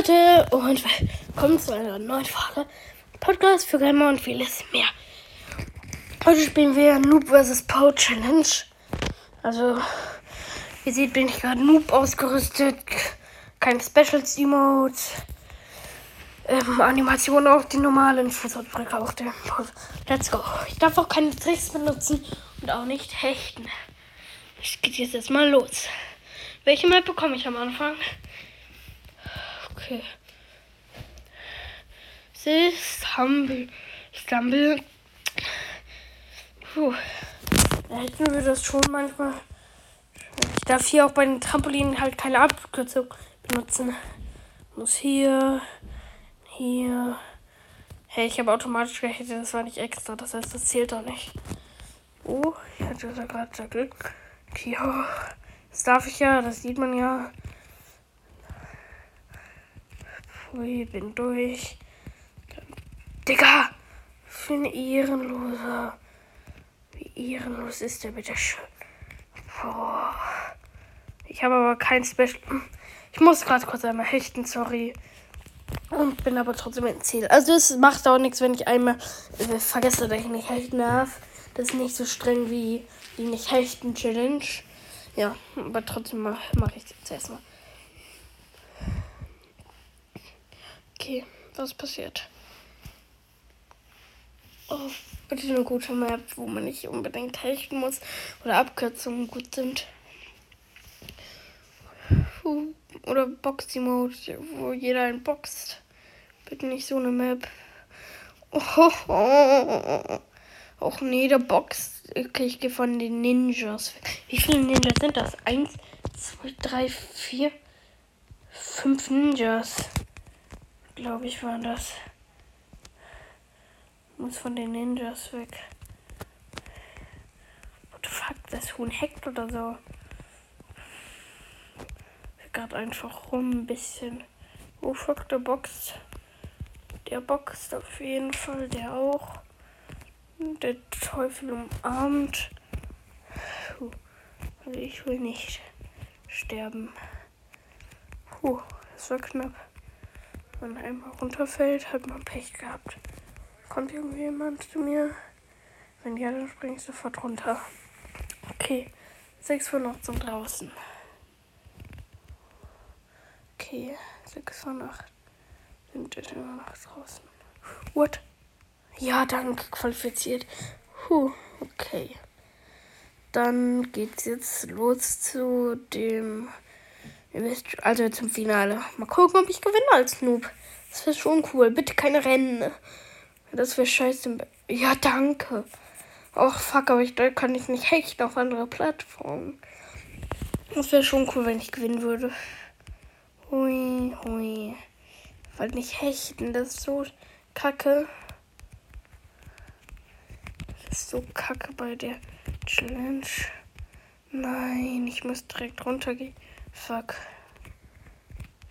Leute und willkommen zu einer neuen Folge Podcast für Gamer und vieles mehr. Heute spielen wir Noob vs. Poe Challenge. Also, wie ihr seht, bin ich gerade Noob ausgerüstet. Keine Specials Emotes. Ähm, Animation auf die normalen Fußabdrücke auf dem Let's go. Ich darf auch keine Tricks benutzen und auch nicht hechten. Es geht jetzt erstmal los. Welche Map bekomme ich am Anfang? Okay. Sie Stumble. Stumble. Puh. Da hätten wir das schon manchmal. Ich darf hier auch bei den Trampolinen halt keine Abkürzung benutzen. Muss hier. Hier. Hey, ich habe automatisch gerechnet, das war nicht extra. Das heißt, das zählt doch nicht. Oh, ich hatte da gerade Glück. Okay, oh. Das darf ich ja, das sieht man ja. Pfui, bin durch. Digga! Für ein Ehrenloser. Wie ehrenlos ist der bitte schön? Boah. Ich habe aber kein Special. Ich muss gerade kurz einmal hechten, sorry. Und bin aber trotzdem im Ziel. Also es macht auch nichts, wenn ich einmal äh, vergesse, dass ich nicht hechten darf. Das ist nicht so streng wie die nicht hechten Challenge. Ja, aber trotzdem mache mach ich jetzt erstmal. Okay, was passiert? Oh, bitte eine gute Map, wo man nicht unbedingt hechten muss oder Abkürzungen gut sind. Oder Boxy-Mode, wo jeder ein boxt. Bitte nicht so eine Map. Oh, oh, oh. Och nee, der boxt. Okay, ich gehe von den Ninjas. Wie viele Ninjas sind das? Eins, zwei, drei, vier, fünf Ninjas glaube ich, waren das. Muss von den Ninjas weg. What the fuck, das Huhn hackt oder so. Gerade einfach rum ein bisschen. Oh fuck, der boxt. Der boxt auf jeden Fall, der auch. Der Teufel umarmt. Puh. Also ich will nicht sterben. Puh, das war knapp. Wenn man einmal runterfällt, hat man Pech gehabt. Kommt irgendwie jemand zu mir? Wenn ja, dann springe ich sofort runter. Okay, 6 von 8 sind draußen. Okay, 6 von 8 sind immer noch draußen. What? Ja, danke, qualifiziert. Puh, okay. Dann geht's jetzt los zu dem Ihr wisst, also zum Finale. Mal gucken, ob ich gewinne als Noob. Das wäre schon cool. Bitte keine Rennen. Das wäre scheiße. Ja, danke. Och, fuck, aber ich, da kann ich nicht hechten auf andere Plattformen. Das wäre schon cool, wenn ich gewinnen würde. Hui, hui. Ich wollte nicht hechten. Das ist so kacke. Das ist so kacke bei der Challenge. Nein, ich muss direkt runtergehen. Fuck.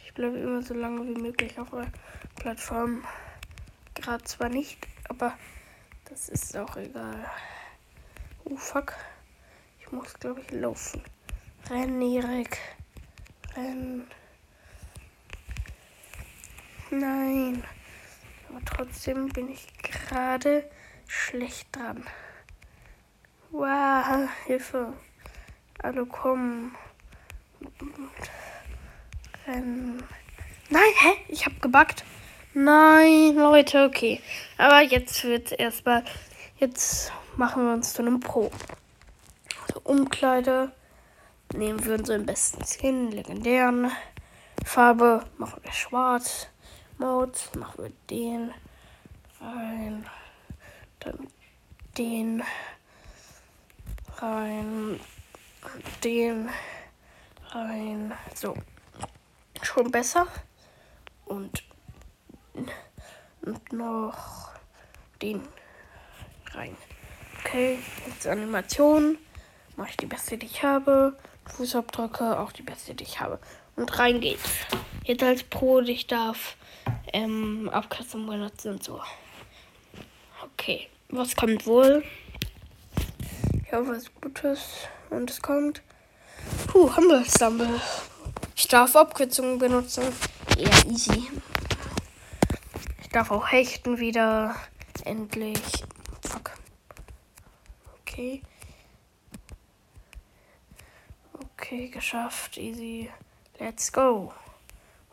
Ich bleibe immer so lange wie möglich auf der Plattform. Gerade zwar nicht, aber das ist auch egal. Oh fuck. Ich muss, glaube ich, laufen. Renn, Erik. Renn. Nein. Aber trotzdem bin ich gerade schlecht dran. Wow, Hilfe. Hallo, komm. Ähm. Nein, hä? Ich hab gebackt. Nein, Leute, okay. Aber jetzt wird's erstmal. Jetzt machen wir uns zu einem Pro. Also Umkleide. Nehmen wir unseren besten Skin, legendären. Farbe machen wir schwarz. Mode machen wir den rein. Dann den rein. Den rein. So. Schon besser. Und, und noch den rein. Okay, jetzt Animation. Mache ich die beste, die ich habe. Fußabdrücke, auch die beste, die ich habe. Und rein geht's. Jetzt als Pro, ich darf ähm, Abkürzung benutzen und so. Okay, was kommt wohl? Ja, was Gutes. Und es kommt Puh, Humble Stumble. Ich darf Abkürzungen benutzen. eher easy. Ich darf auch hechten wieder. Endlich. Fuck. Okay. Okay, geschafft. Easy. Let's go.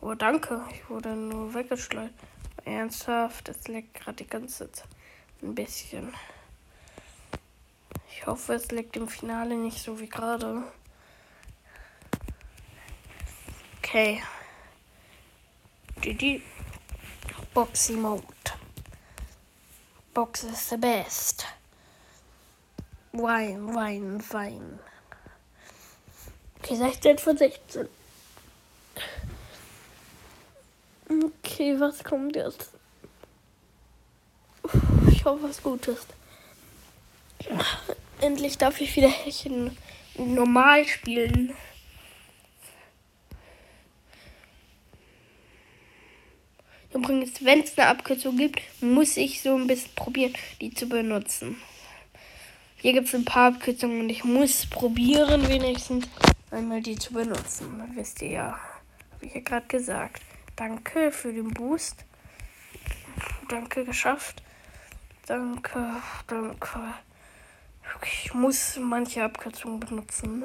Oh, danke. Ich wurde nur weggeschleudert. Ernsthaft, es leckt gerade die ganze Zeit ein bisschen. Ich hoffe, es leckt im Finale nicht so wie gerade. Okay. GG. Boxy Mode. Box is the best. Wein, Wein, Wein. Okay, 16 von 16. Okay, was kommt jetzt? Ich hoffe, was Gutes. Endlich darf ich wieder Härchen normal spielen. Übrigens, wenn es eine Abkürzung gibt, muss ich so ein bisschen probieren, die zu benutzen. Hier gibt es ein paar Abkürzungen und ich muss probieren, wenigstens einmal die zu benutzen. Das wisst ihr ja. Habe ich ja gerade gesagt. Danke für den Boost. Danke, geschafft. Danke, danke. Ich muss manche Abkürzungen benutzen.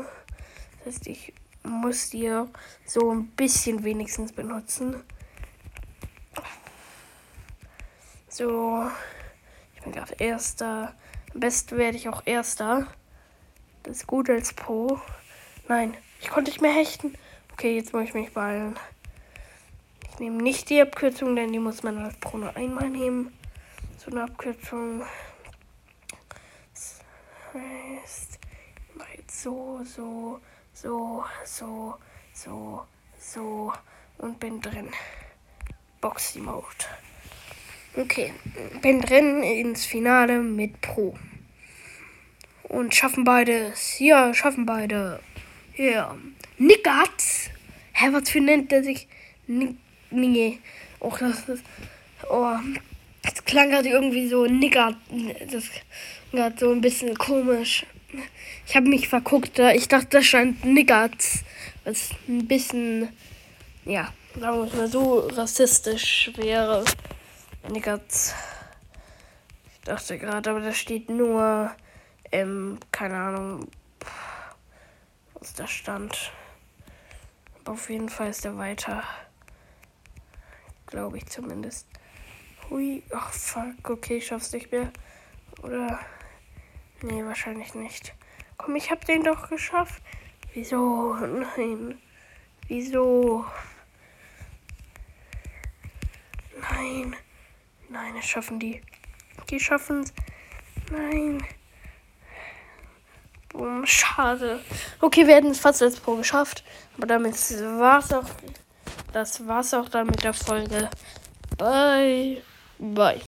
Das heißt, ich muss die so ein bisschen wenigstens benutzen. So, ich bin gerade Erster. Am besten werde ich auch Erster. Das ist gut als Pro. Nein, ich konnte nicht mehr hechten. Okay, jetzt muss ich mich beeilen. Ich nehme nicht die Abkürzung, denn die muss man als Pro nur einmal nehmen. So eine Abkürzung. Das heißt, ich mache jetzt so, so, so, so, so, so und bin drin. Boxy Mode. Okay, bin drin ins Finale mit Pro. Und schaffen beides. Ja, schaffen beide. Ja. Yeah. Nickertz. Hä, was für nennt der sich? Nick. Nee. Oh, das ist. Oh. Das klang gerade irgendwie so Nickert. Das gerade so ein bisschen komisch. Ich habe mich verguckt. Ich dachte, das stand Nickertz. Was ein bisschen. Ja, sagen wir mal so rassistisch wäre. Nickertz. Ich dachte gerade, aber da steht nur ähm, keine Ahnung, was da stand. Aber auf jeden Fall ist er weiter. Glaube ich zumindest. Hui, ach fuck, okay, ich schaff's nicht mehr. Oder. Nee, wahrscheinlich nicht. Komm, ich hab den doch geschafft. Wieso? Nein. Wieso? Nein. Nein, es schaffen die. Die schaffen's. Nein. Boom, schade. Okay, wir hätten es fast als Pro geschafft. Aber damit war's auch. Das war's auch dann mit der Folge. Bye. Bye.